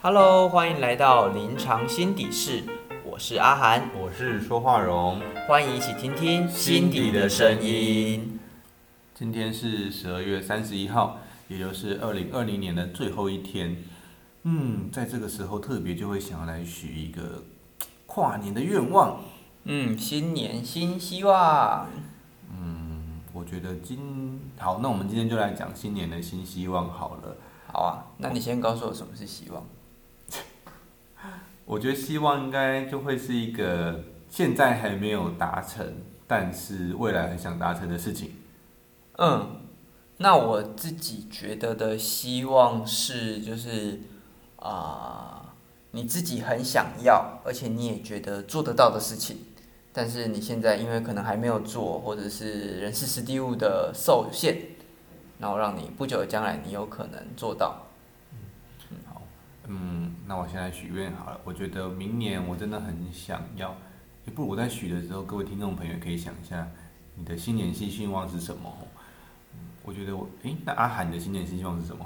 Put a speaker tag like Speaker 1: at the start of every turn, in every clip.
Speaker 1: Hello，欢迎来到临床心底室，我是阿涵，
Speaker 2: 我是说话荣，
Speaker 1: 欢迎一起听听心底的声音。
Speaker 2: 今天是十二月三十一号，也就是二零二零年的最后一天。嗯，在这个时候特别就会想要来许一个跨年的愿望。
Speaker 1: 嗯，新年新希望。
Speaker 2: 嗯，我觉得今好，那我们今天就来讲新年的新希望好了。
Speaker 1: 好啊，那你先告诉我什么是希望？
Speaker 2: 我觉得希望应该就会是一个现在还没有达成，但是未来很想达成的事情。
Speaker 1: 嗯，那我自己觉得的希望是，就是啊，你自己很想要，而且你也觉得做得到的事情，但是你现在因为可能还没有做，或者是人事实地物的受限，然后让你不久的将来你有可能做到。
Speaker 2: 嗯，那我现在许愿好了。我觉得明年我真的很想要，也不如我在许的时候，各位听众朋友可以想一下，你的新年新希望是什么？嗯，我觉得我，诶，那阿涵的新年新希望是什么？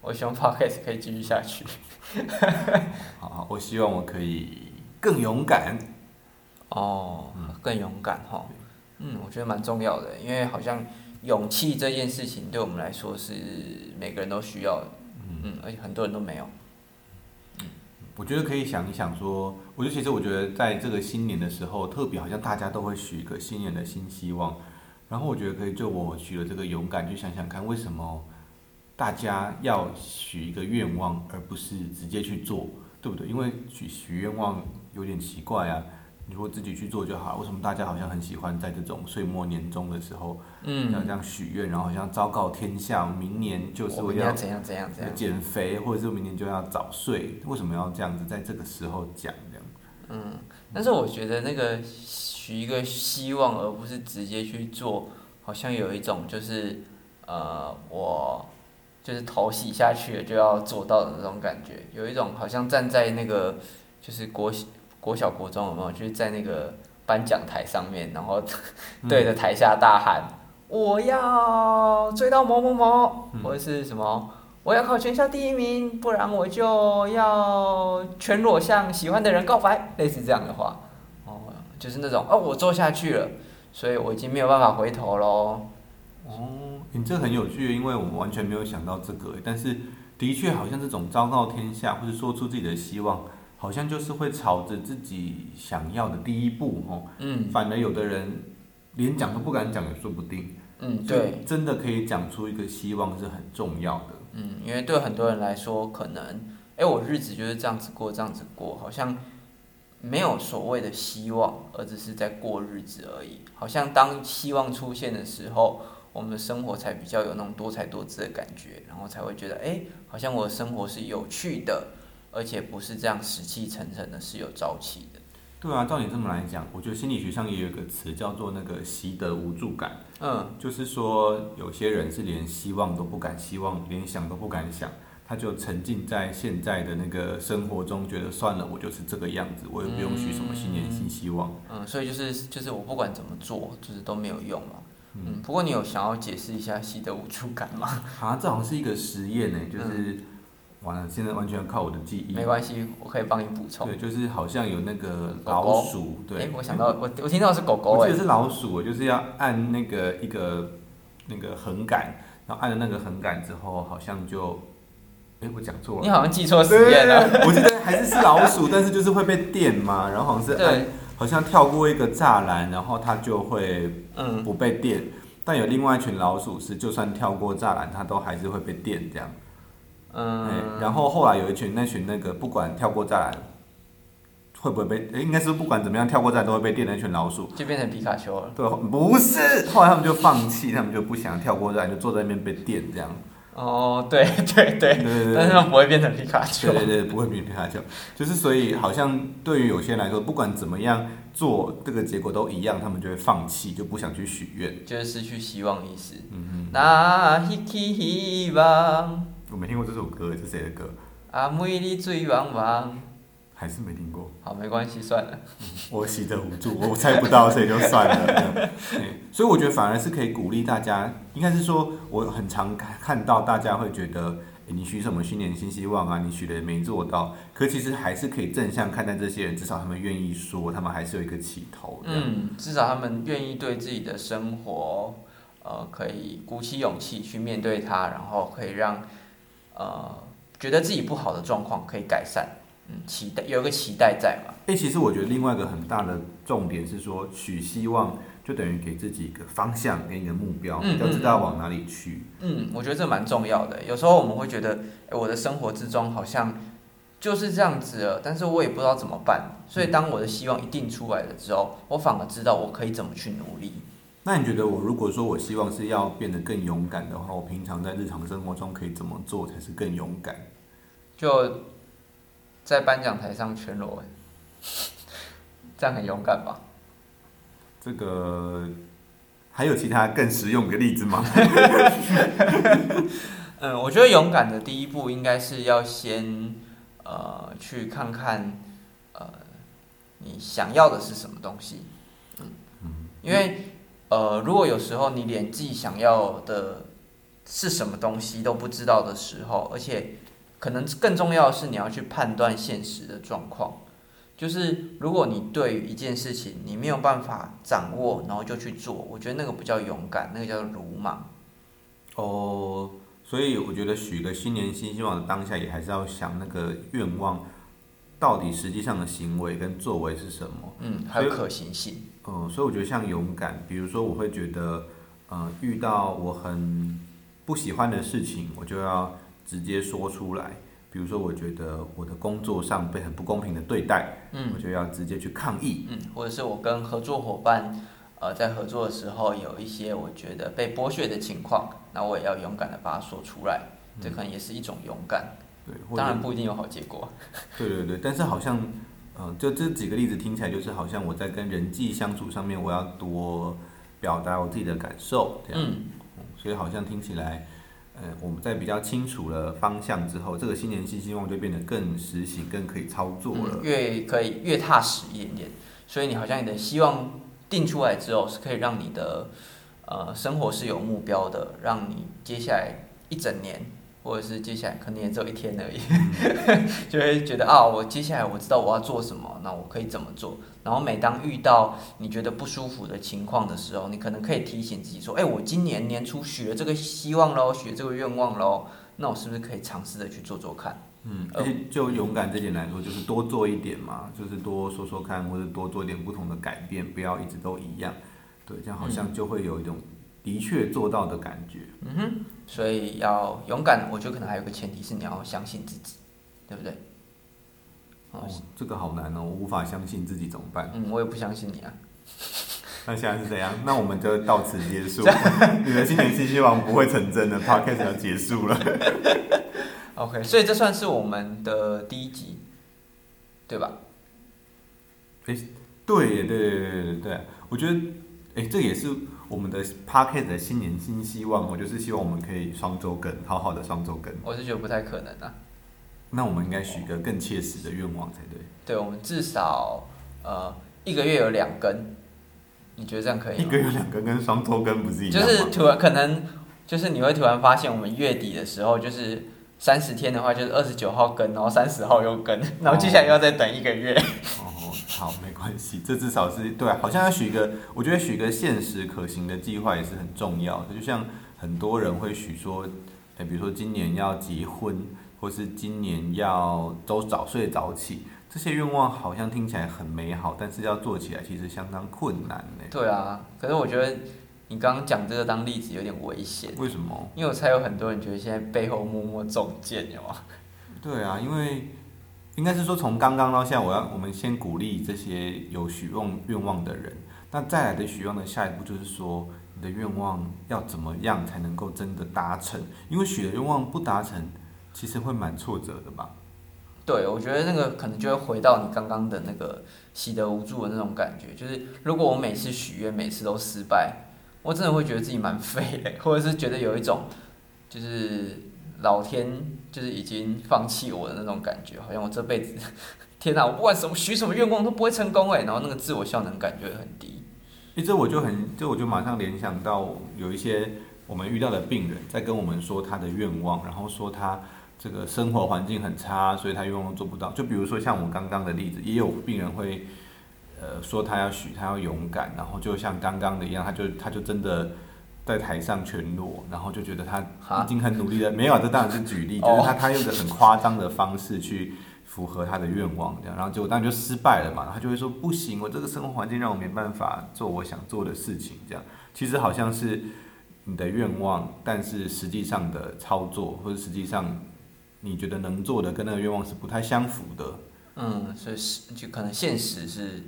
Speaker 1: 我希望 podcast 可以继续下去。
Speaker 2: 好好，我希望我可以更勇敢。
Speaker 1: 哦，更勇敢哈。嗯，我觉得蛮重要的，因为好像勇气这件事情对我们来说是每个人都需要的。嗯，而且很多人都没有。
Speaker 2: 我觉得可以想一想，说，我就其实我觉得在这个新年的时候，特别好像大家都会许一个新年的新希望，然后我觉得可以就我许了这个勇敢，去想想看为什么大家要许一个愿望，而不是直接去做，对不对？因为许许愿望有点奇怪啊。你如果自己去做就好了。为什么大家好像很喜欢在这种岁末年终的时候，嗯，要这样许愿，然后好像昭告天下，明年就是
Speaker 1: 要怎样怎样怎样
Speaker 2: 减肥，或者是明年就要早睡？为什么要这样子在这个时候讲这样？
Speaker 1: 嗯，但是我觉得那个许一个希望，而不是直接去做，好像有一种就是呃，我就是头洗下去了就要做到的那种感觉，有一种好像站在那个就是国。国小国中有没有就是在那个颁奖台上面，然后 对着台下大喊：“我要追到某某某，或者是什么，我要考全校第一名，不然我就要全裸向喜欢的人告白。”类似这样的话，哦，就是那种哦，我做下去了，所以我已经没有办法回头喽。
Speaker 2: 哦，你这很有趣，因为我们完全没有想到这个，但是的确好像这种昭告天下，或者说出自己的希望。好像就是会朝着自己想要的第一步哦，嗯，反而有的人连讲都不敢讲也说不定，
Speaker 1: 嗯，对，
Speaker 2: 真的可以讲出一个希望是很重要的，
Speaker 1: 嗯，因为对很多人来说，可能，哎，我日子就是这样子过，这样子过，好像没有所谓的希望，而只是在过日子而已。好像当希望出现的时候，我们的生活才比较有那种多才多姿的感觉，然后才会觉得，哎，好像我的生活是有趣的。而且不是这样死气沉沉的，是有朝气的。
Speaker 2: 对啊，照你这么来讲，我觉得心理学上也有一个词叫做那个习得无助感。嗯，就是说有些人是连希望都不敢希望，连想都不敢想，他就沉浸在现在的那个生活中，觉得算了，我就是这个样子，我也不用许什么新年新希望。
Speaker 1: 嗯，所以就是就是我不管怎么做，就是都没有用嘛。嗯，不过你有想要解释一下习得无助感吗？
Speaker 2: 啊，这好像是一个实验呢，就是。完了，现在完全靠我的记忆。
Speaker 1: 没关系，我可以帮你补充。
Speaker 2: 对，就是好像有那个老鼠，对。
Speaker 1: 哎，我想到，我我听到是狗狗
Speaker 2: 我记得是老鼠，我就是要按那个一个那个横杆，然后按了那个横杆之后，好像就，哎，我讲错了。
Speaker 1: 你好像记错实验了。
Speaker 2: 我记得还是是老鼠，但是就是会被电嘛，然后好像是按，好像跳过一个栅栏，然后它就会嗯不被电。但有另外一群老鼠是，就算跳过栅栏，它都还是会被电这样。嗯，然后后来有一群那群那个不管跳过栅栏会不会被，应该是不管怎么样跳过栅栏都会被电那群老鼠，
Speaker 1: 就变成皮卡丘了。
Speaker 2: 对，不是，后来他们就放弃，他们就不想跳过栅栏，就坐在那边被电这样。
Speaker 1: 哦，对对对，但是他们不会变成皮卡丘。
Speaker 2: 对对对，不会变皮卡丘，就是所以好像对于有些人来说，不管怎么样做，这个结果都一样，他们就会放弃，就不想去许愿，
Speaker 1: 就是失去希望意思。嗯嗯。那希望。
Speaker 2: 我没听过这首歌，是谁的歌？
Speaker 1: 阿妹你醉汪汪，
Speaker 2: 还是没听过。
Speaker 1: 好，没关系，算了。
Speaker 2: 我喜得无助，我猜不到，所以就算了。所以我觉得反而是可以鼓励大家，应该是说我很常看到大家会觉得，诶你许什么新年新希望啊，你许了也没做到，可其实还是可以正向看待这些人，至少他们愿意说，他们还是有一个起头。
Speaker 1: 嗯，至少他们愿意对自己的生活，呃，可以鼓起勇气去面对它，然后可以让呃觉得自己不好的状况可以改善。嗯，期待有一个期待在嘛。
Speaker 2: 哎、其实我觉得另外一个很大的重点是说，许希望就等于给自己一个方向跟一个目标，
Speaker 1: 嗯
Speaker 2: 要知道往哪里去。
Speaker 1: 嗯，我觉得这蛮重要的。有时候我们会觉得，哎，我的生活之中好像就是这样子了，但是我也不知道怎么办。所以当我的希望一定出来了之后，我反而知道我可以怎么去努力。
Speaker 2: 那你觉得我如果说我希望是要变得更勇敢的话，我平常在日常生活中可以怎么做才是更勇敢？
Speaker 1: 就在颁奖台上全裸，这样很勇敢吧？
Speaker 2: 这个还有其他更实用的例子吗？
Speaker 1: 嗯，我觉得勇敢的第一步应该是要先呃去看看呃你想要的是什么东西。嗯，因为呃如果有时候你连自己想要的是什么东西都不知道的时候，而且可能更重要的是你要去判断现实的状况。就是如果你对于一件事情你没有办法掌握，然后就去做，我觉得那个不叫勇敢，那个叫鲁莽。
Speaker 2: 哦，所以我觉得许个新年新希望的当下，也还是要想那个愿望到底实际上的行为跟作为是什么。
Speaker 1: 嗯，还有可行性。
Speaker 2: 嗯，所以我觉得像勇敢，比如说我会觉得，呃，遇到我很不喜欢的事情，我就要直接说出来。比如说，我觉得我的工作上被很不公平的对待，
Speaker 1: 嗯
Speaker 2: 我就要直接去抗议。
Speaker 1: 嗯，或者是我跟合作伙伴，呃，在合作的时候有一些我觉得被剥削的情况，那我也要勇敢的把它说出来，这可能也是一种勇敢。
Speaker 2: 对，或
Speaker 1: 当然不一定有好结果。
Speaker 2: 对对对，但是好像，呃，就这几个例子听起来就是好像我在跟人际相处上面，我要多表达我自己的感受，这样。
Speaker 1: 嗯，
Speaker 2: 嗯所以好像听起来，呃，我们在比较清楚了方向之后，这个新年新希望就变得更实行、更可以操作了。
Speaker 1: 嗯越可以越踏实一点点。所以你好像你的希望定出来之后，是可以让你的呃生活是有目标的，让你接下来一整年。或者是接下来可能也只有一天而已，就会觉得啊，我接下来我知道我要做什么，那我可以怎么做。然后每当遇到你觉得不舒服的情况的时候，你可能可以提醒自己说，哎，我今年年初许了这个希望喽，许了这个愿望喽，那我是不是可以尝试着去做做看？
Speaker 2: 嗯，而且就勇敢这点来说，就是多做一点嘛，就是多说说看，或者多做一点不同的改变，不要一直都一样。对，这样好像就会有一种的确做到的感觉。
Speaker 1: 嗯哼，所以要勇敢，我觉得可能还有个前提是你要相信自己，对不对？
Speaker 2: 哦，这个好难哦，我无法相信自己怎么办？
Speaker 1: 嗯，我也不相信你啊。
Speaker 2: 那现在是怎样？那我们就到此结束。你的新年新希望不会成真的，podcast 要结束了。
Speaker 1: OK，所以这算是我们的第一集，对吧？
Speaker 2: 对耶，对对对对对对，我觉得，哎，这也是我们的 podcast 的新年新希望。我就是希望我们可以双周更，好好的双周更。
Speaker 1: 我是觉得不太可能啊。
Speaker 2: 那我们应该许个更切实的愿望才对。
Speaker 1: 对，我们至少呃一个月有两更，你觉得这样可以吗？
Speaker 2: 一个月两更跟双周更不是一
Speaker 1: 就
Speaker 2: 样就？
Speaker 1: 是突然可能就是你会突然发现，我们月底的时候就是三十天的话，就是二十九号更，然后三十号又更，然后接下来又要再等一个月。
Speaker 2: 哦，好，没关系，这至少是对、啊，好像要许一个，我觉得许一个现实可行的计划也是很重要的。就像很多人会许说，哎，比如说今年要结婚，或是今年要都早睡早起，这些愿望好像听起来很美好，但是要做起来其实相当困难呢。
Speaker 1: 对啊，可是我觉得你刚刚讲这个当例子有点危险，
Speaker 2: 为什么？
Speaker 1: 因为我猜有很多人觉得现在背后默默中箭，有吗？
Speaker 2: 对啊，因为应该是说从刚刚到现在，我要我们先鼓励这些有许愿愿望的人，那再来的许愿的下一步就是说，你的愿望要怎么样才能够真的达成？因为许的愿望不达成，其实会蛮挫折的吧？
Speaker 1: 对，我觉得那个可能就会回到你刚刚的那个喜得无助的那种感觉，就是如果我每次许愿每次都失败，我真的会觉得自己蛮废的，或者是觉得有一种就是老天就是已经放弃我的那种感觉，好像我这辈子 天哪，我不管什么许什么愿望都不会成功哎，然后那个自我效能感觉很低。
Speaker 2: 诶，这我就很，这我就马上联想到有一些我们遇到的病人在跟我们说他的愿望，然后说他这个生活环境很差，所以他愿望做不到。就比如说像我刚刚的例子，也有病人会，呃，说他要许，他要勇敢，然后就像刚刚的一样，他就他就真的在台上全裸，然后就觉得他已经很努力了。没有，这当然是举例，就是他他用个很夸张的方式去符合他的愿望，这样，然后结果当然就失败了嘛。他就会说不行，我这个生活环境让我没办法做我想做的事情，这样。其实好像是你的愿望，但是实际上的操作或者实际上。你觉得能做的跟那个愿望是不太相符的，
Speaker 1: 嗯，所以是就可能现实是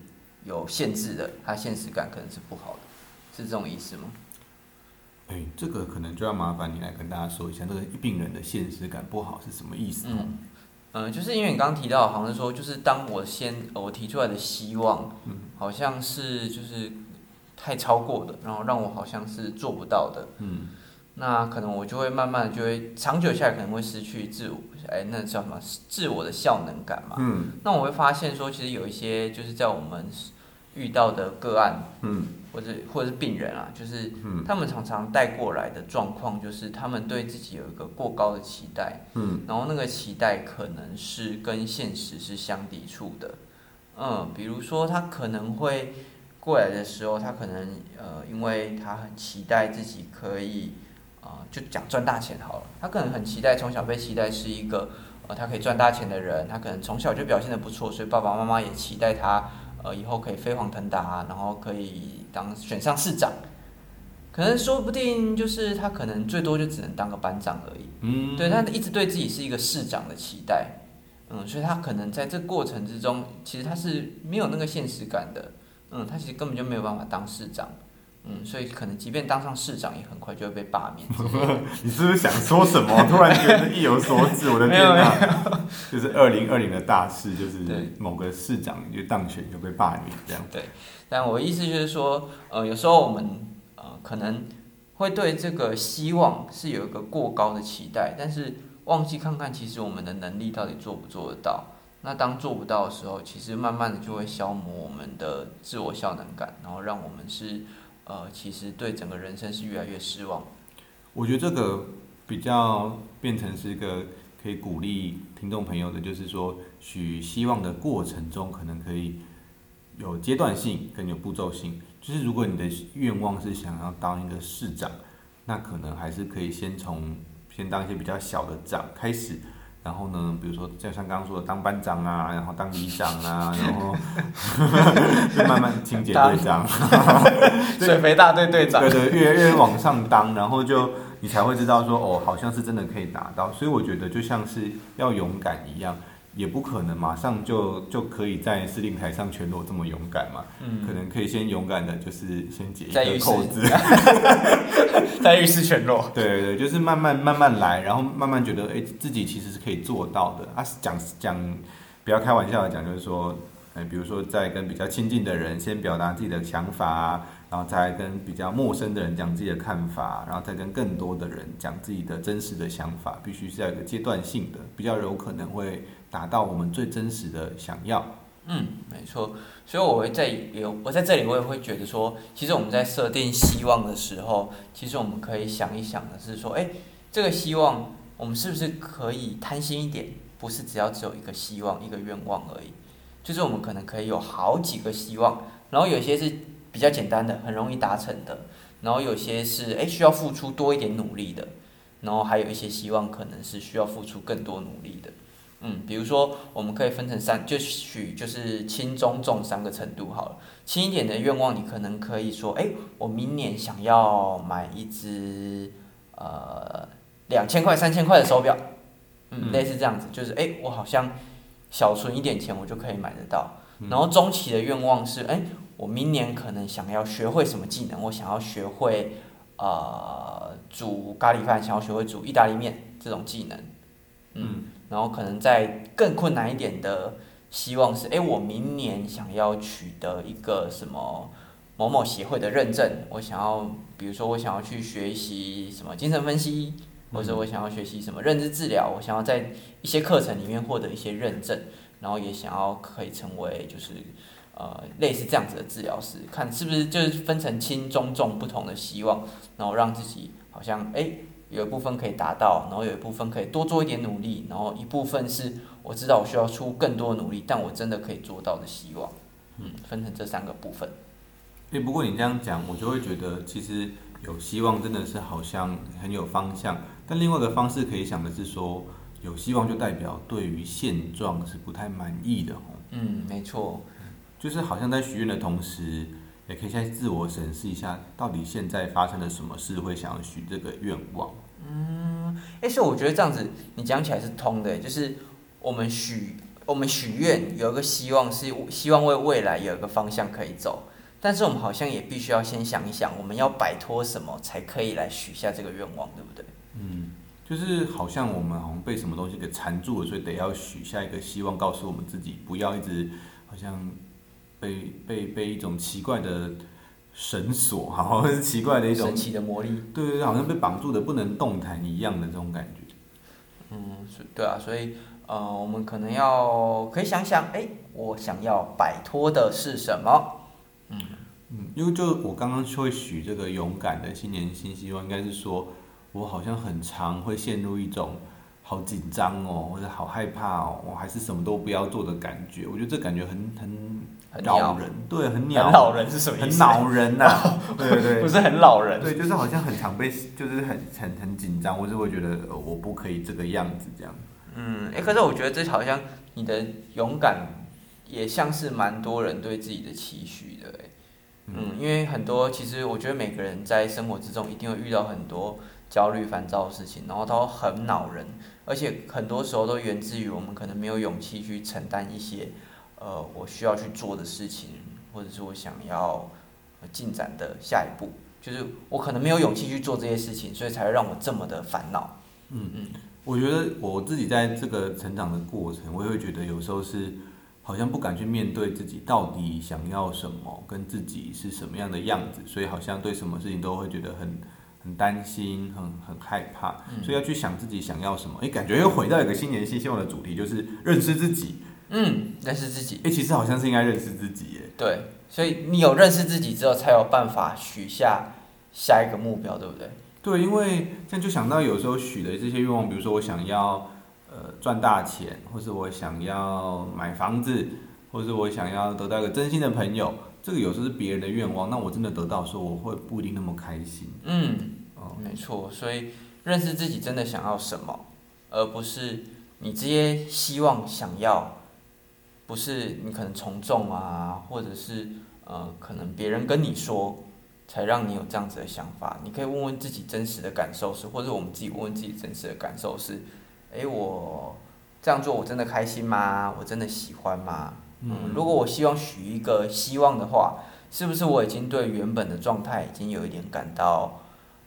Speaker 1: 有限制的，他现实感可能是不好的，是这种意思吗？
Speaker 2: 哎，这个可能就要麻烦你来跟大家说一下，这个病人的现实感不好是什么意思？
Speaker 1: 嗯，嗯，就是因为你刚刚提到，好像是说，就是当我先我提出来的希望，嗯，好像是就是太超过的，然后让我好像是做不到的，嗯。那可能我就会慢慢就会长久下来可能会失去自我，哎，那叫什么？自我的效能感嘛。嗯。那我会发现说，其实有一些就是在我们遇到的个案，嗯，或者或者是病人啊，就是他们常常带过来的状况，就是他们对自己有一个过高的期待，嗯，然后那个期待可能是跟现实是相抵触的，嗯，比如说他可能会过来的时候，他可能呃，因为他很期待自己可以。啊，就讲赚大钱好了。他可能很期待，从小被期待是一个，呃，他可以赚大钱的人。他可能从小就表现的不错，所以爸爸妈妈也期待他，呃，以后可以飞黄腾达，然后可以当选上市长。可能说不定就是他可能最多就只能当个班长而已。嗯，对他一直对自己是一个市长的期待，嗯，所以他可能在这过程之中，其实他是没有那个现实感的。嗯，他其实根本就没有办法当市长。嗯，所以可能即便当上市长，也很快就会被罢免。
Speaker 2: 你是不是想说什么？突然觉得意有所指，我的天哪！就是二零二零的大事，就是某个市长就当选就被罢免这样。
Speaker 1: 对，但我意思就是说，呃，有时候我们呃可能会对这个希望是有一个过高的期待，但是忘记看看其实我们的能力到底做不做得到。那当做不到的时候，其实慢慢的就会消磨我们的自我效能感，然后让我们是。呃，其实对整个人生是越来越失望。
Speaker 2: 我觉得这个比较变成是一个可以鼓励听众朋友的，就是说许希望的过程中，可能可以有阶段性跟有步骤性。就是如果你的愿望是想要当一个市长，那可能还是可以先从先当一些比较小的长开始。然后呢，比如说就像刚刚说的，当班长啊，然后当里长啊，然后 就慢慢清洁队长，
Speaker 1: 水肥大队队长，
Speaker 2: 对对，越越往上当，然后就你才会知道说，哦，好像是真的可以达到。所以我觉得就像是要勇敢一样。也不可能马上就就可以在司令台上全裸这么勇敢嘛？嗯，可能可以先勇敢的，就是先解一个扣子，
Speaker 1: 在浴室 全裸。
Speaker 2: 对对对，就是慢慢慢慢来，然后慢慢觉得，哎，自己其实是可以做到的。啊，讲讲，不要开玩笑的讲，就是说，哎，比如说在跟比较亲近的人先表达自己的想法。然后再跟比较陌生的人讲自己的看法，然后再跟更多的人讲自己的真实的想法，必须是要一个阶段性的，比较有可能会达到我们最真实的想要。
Speaker 1: 嗯，没错。所以我会在有我在这里，我也会觉得说，其实我们在设定希望的时候，其实我们可以想一想的是说，哎，这个希望我们是不是可以贪心一点？不是只要只有一个希望、一个愿望而已，就是我们可能可以有好几个希望，然后有些是。比较简单的，很容易达成的，然后有些是诶需要付出多一点努力的，然后还有一些希望可能是需要付出更多努力的，嗯，比如说我们可以分成三，就许就是轻中重三个程度好了。轻一点的愿望，你可能可以说，诶，我明年想要买一只呃两千块、三千块的手表，嗯，类似这样子，就是诶，我好像小存一点钱，我就可以买得到。然后中期的愿望是，诶。我明年可能想要学会什么技能？我想要学会，呃，煮咖喱饭，想要学会煮意大利面这种技能，嗯，然后可能在更困难一点的希望是，哎，我明年想要取得一个什么某某协会的认证，我想要，比如说我想要去学习什么精神分析，或者我想要学习什么认知治疗，我想要在一些课程里面获得一些认证，然后也想要可以成为就是。呃，类似这样子的治疗师，看是不是就是分成轻、中、重不同的希望，然后让自己好像哎有一部分可以达到，然后有一部分可以多做一点努力，然后一部分是我知道我需要出更多努力，但我真的可以做到的希望。嗯，分成这三个部分。
Speaker 2: 诶，不过你这样讲，我就会觉得其实有希望真的是好像很有方向。但另外一个方式可以想的是说，有希望就代表对于现状是不太满意的哦。
Speaker 1: 嗯，没错。
Speaker 2: 就是好像在许愿的同时，也可以先自我审视一下，到底现在发生了什么事会想要许这个愿望。
Speaker 1: 嗯，哎，所以我觉得这样子你讲起来是通的，就是我们许我们许愿有一个希望是希望为未来有一个方向可以走。但是我们好像也必须要先想一想，我们要摆脱什么才可以来许下这个愿望，对不对？
Speaker 2: 嗯，就是好像我们好像被什么东西给缠住了，所以得要许下一个希望，告诉我们自己不要一直好像被被被一种奇怪的绳索，好像是奇怪的一种
Speaker 1: 神奇的魔力，
Speaker 2: 对对，好像被绑住的不能动弹一样的这种感觉。
Speaker 1: 嗯，是，对啊，所以呃，我们可能要可以想想，哎，我想要摆脱的是什么？
Speaker 2: 嗯嗯，因为就我刚刚会许这个勇敢的新年新希望，应该是说我好像很常会陷入一种好紧张哦，或者好害怕哦，我还是什么都不要做的感觉。我觉得这感觉很很
Speaker 1: 很
Speaker 2: 恼人，对，
Speaker 1: 很
Speaker 2: 恼。
Speaker 1: 恼人是什么意
Speaker 2: 思？很恼人 呐，对对对，
Speaker 1: 不是很恼人，
Speaker 2: 对，就是好像很常被，就是很很很紧张，我是会觉得我不可以这个样子这样。
Speaker 1: 嗯，哎，可是我觉得这好像你的勇敢。也像是蛮多人对自己的期许的，嗯，因为很多其实我觉得每个人在生活之中一定会遇到很多焦虑、烦躁的事情，然后都很恼人，而且很多时候都源自于我们可能没有勇气去承担一些，呃，我需要去做的事情，或者是我想要进展的下一步，就是我可能没有勇气去做这些事情，所以才会让我这么的烦恼。
Speaker 2: 嗯嗯，我觉得我自己在这个成长的过程，我也会觉得有时候是。好像不敢去面对自己到底想要什么，跟自己是什么样的样子，所以好像对什么事情都会觉得很很担心，很很害怕，所以要去想自己想要什么。哎，感觉又回到一个新年新希望的主题，就是认识自己。
Speaker 1: 嗯，认识自己。
Speaker 2: 哎，其实好像是应该认识自己耶。
Speaker 1: 对，所以你有认识自己之后，才有办法许下下一个目标，对不对？
Speaker 2: 对，因为这样就想到有时候许的这些愿望，比如说我想要。呃，赚大钱，或是我想要买房子，或是我想要得到一个真心的朋友，这个有时候是别人的愿望，那我真的得到时候，我会不一定那么开心。
Speaker 1: 嗯，哦，没错，所以认识自己真的想要什么，而不是你这些希望想要，不是你可能从众啊，或者是呃，可能别人跟你说，才让你有这样子的想法。你可以问问自己真实的感受是，或者我们自己问问自己真实的感受是。哎，我这样做我真的开心吗？我真的喜欢吗？嗯，如果我希望许一个希望的话，是不是我已经对原本的状态已经有一点感到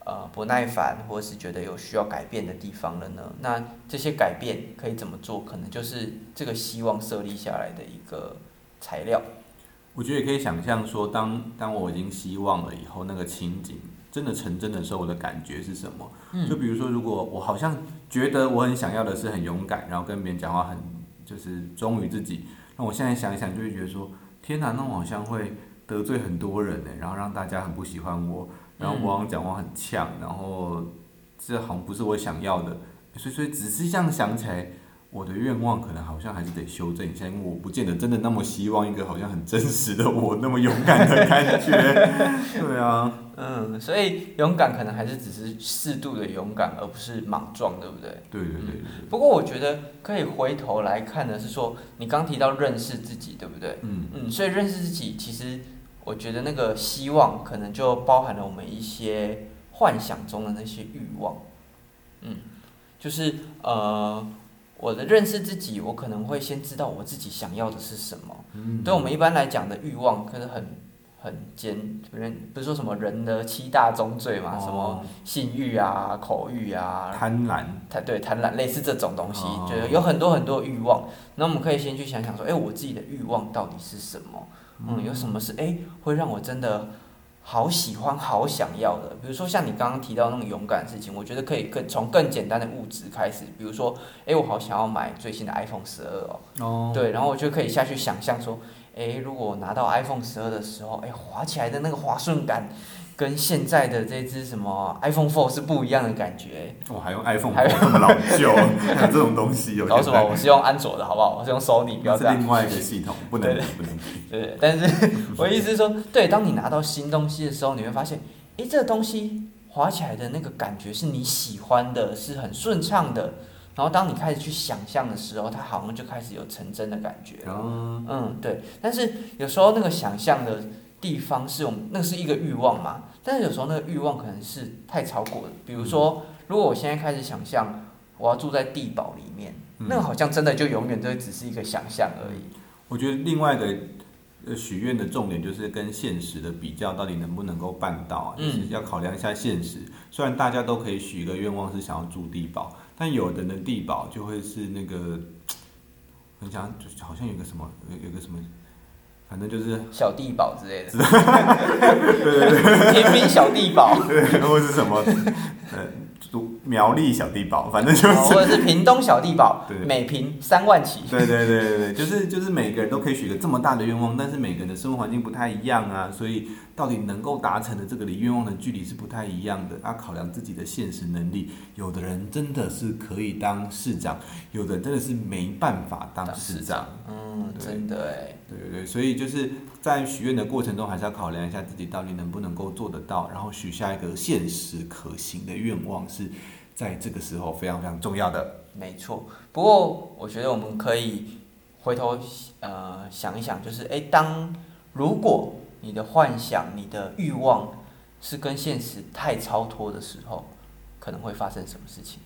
Speaker 1: 呃不耐烦，或者是觉得有需要改变的地方了呢？那这些改变可以怎么做？可能就是这个希望设立下来的一个材料。
Speaker 2: 我觉得也可以想象说，当当我已经希望了以后，那个情景。真的成真的时候，我的感觉是什么？就比如说，如果我好像觉得我很想要的是很勇敢，然后跟别人讲话很就是忠于自己，那我现在想一想，就会觉得说，天哪，那我好像会得罪很多人呢，然后让大家很不喜欢我，然后我好像讲话很呛，然后这好像不是我想要的，所以所以只是这样想起来。我的愿望可能好像还是得修正一下，因为我不见得真的那么希望一个好像很真实的我那么勇敢的感觉。对啊，
Speaker 1: 嗯，所以勇敢可能还是只是适度的勇敢，而不是莽撞，对不对？
Speaker 2: 对对对。
Speaker 1: 不过我觉得可以回头来看的是说，你刚提到认识自己，对不对？嗯嗯，所以认识自己，其实我觉得那个希望可能就包含了我们一些幻想中的那些欲望。嗯，就是呃。我的认识自己，我可能会先知道我自己想要的是什么。嗯，对我们一般来讲的欲望，可是很很简，人不是说什么人的七大宗罪嘛，什么性欲啊、口欲啊、
Speaker 2: 贪婪，
Speaker 1: 贪对贪婪，类似这种东西，就是有很多很多欲望。那我们可以先去想想说，哎，我自己的欲望到底是什么？嗯，有什么是哎会让我真的。好喜欢，好想要的，比如说像你刚刚提到那种勇敢的事情，我觉得可以更从更简单的物质开始，比如说，哎，我好想要买最新的 iPhone 十二哦，哦，对，然后我就可以下去想象说，哎，如果拿到 iPhone 十二的时候，哎，滑起来的那个滑顺感，跟现在的这只什么 iPhone Four 是不一样的感觉。
Speaker 2: 我还用 iPhone，
Speaker 1: 还有
Speaker 2: 这么老旧，还有这种东西，有
Speaker 1: 搞什么？我是用安卓的，好不好？我是用 Sony，不要这样。
Speaker 2: 是另外一个系统，不能比，不能比。
Speaker 1: 对，但是我意思是说，对，当你拿到新东西的时候，你会发现，诶，这个东西滑起来的那个感觉是你喜欢的，是很顺畅的。然后当你开始去想象的时候，它好像就开始有成真的感觉。
Speaker 2: 嗯
Speaker 1: 嗯，对。但是有时候那个想象的地方是我们那是一个欲望嘛？但是有时候那个欲望可能是太超过了。比如说，如果我现在开始想象我要住在地堡里面，那个好像真的就永远都只是一个想象而已。
Speaker 2: 我觉得另外一个呃许愿的重点就是跟现实的比较，到底能不能够办到啊？就是要考量一下现实。虽然大家都可以许一个愿望是想要住地堡，但有的人的地堡就会是那个很想，就好像有个什么，有有个什么。反正就是
Speaker 1: 小地堡之类的，对对对，天兵小地堡，
Speaker 2: 对，或是什么，呃，苗栗小地堡，反正就是，
Speaker 1: 或者是屏东小地堡，对每平三万起，
Speaker 2: 对对对对对，就是就是每个人都可以许个这么大的愿望，但是每个人的生活环境不太一样啊，所以。到底能够达成的这个离愿望的距离是不太一样的。要考量自己的现实能力，有的人真的是可以当市长，有的真的是没办法当市长。
Speaker 1: 嗯，真的哎。
Speaker 2: 对对对，所以就是在许愿的过程中，还是要考量一下自己到底能不能够做得到，然后许下一个现实可行的愿望，是在这个时候非常非常重要的。
Speaker 1: 没错。不过我觉得我们可以回头呃想一想，就是诶，当如果。你的幻想、你的欲望是跟现实太超脱的时候，可能会发生什么事情？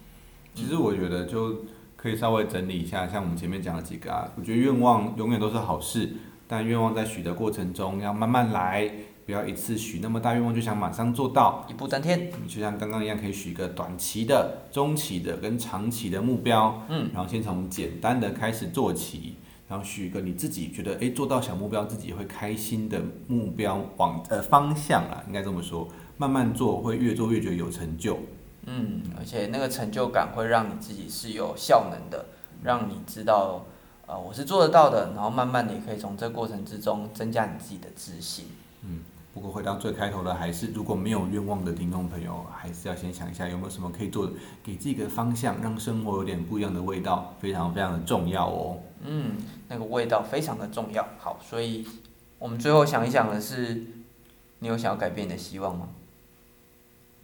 Speaker 2: 其实我觉得就可以稍微整理一下，像我们前面讲的几个啊，我觉得愿望永远都是好事，但愿望在许的过程中要慢慢来，不要一次许那么大愿望就想马上做到，
Speaker 1: 一步登天。
Speaker 2: 你就像刚刚一样，可以许一个短期的、中期的跟长期的目标，
Speaker 1: 嗯，
Speaker 2: 然后先从简单的开始做起。然后许一个你自己觉得哎做到小目标自己会开心的目标往呃方向啊，应该这么说，慢慢做会越做越觉得有成就。
Speaker 1: 嗯，而且那个成就感会让你自己是有效能的，让你知道呃我是做得到的，然后慢慢的也可以从这过程之中增加你自己的自信。
Speaker 2: 嗯。不过回到最开头的，还是如果没有愿望的听众朋友，还是要先想一下有没有什么可以做的，给自己个方向，让生活有点不一样的味道，非常非常的重要哦。
Speaker 1: 嗯，那个味道非常的重要。好，所以我们最后想一想的是，你有想要改变你的希望吗？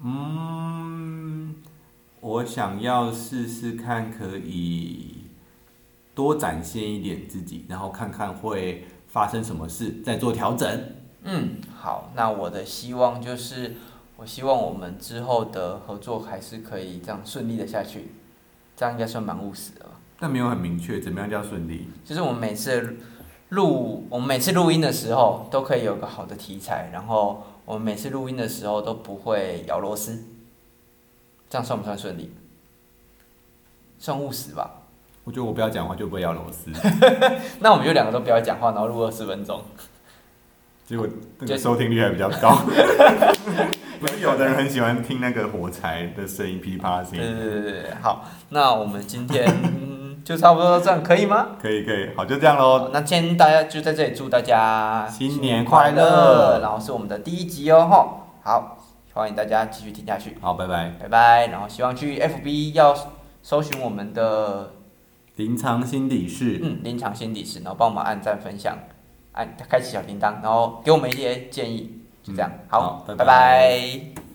Speaker 2: 嗯，我想要试试看，可以多展现一点自己，然后看看会发生什么事，再做调整。
Speaker 1: 嗯，好，那我的希望就是，我希望我们之后的合作还是可以这样顺利的下去，这样应该算蛮务实的吧？
Speaker 2: 但没有很明确，怎么样叫顺利？
Speaker 1: 就是我们每次录，我们每次录音的时候都可以有个好的题材，然后我们每次录音的时候都不会咬螺丝，这样算不算顺利？算务实吧？
Speaker 2: 我觉得我不要讲话就不会咬螺丝。
Speaker 1: 那我们就两个都不要讲话，然后录二十分钟。
Speaker 2: 结果那个收听率还比较高，不是有的人很喜欢听那个火柴的声音噼里啪啦声音。
Speaker 1: 对对对对，好，那我们今天就差不多这样，可以吗？
Speaker 2: 可以可以，好，就这样喽。
Speaker 1: 那今天大家就在这里祝大家
Speaker 2: 新年快乐，
Speaker 1: 然后是我们的第一集哦，吼，好，欢迎大家继续听下去。
Speaker 2: 好，拜拜，
Speaker 1: 拜拜，然后希望去 FB 要搜寻我们的
Speaker 2: 临床心理室，
Speaker 1: 嗯，临床心理室，然后帮我们按赞分享。按开启小铃铛，然后给我们一些建议，就这样，好，拜拜。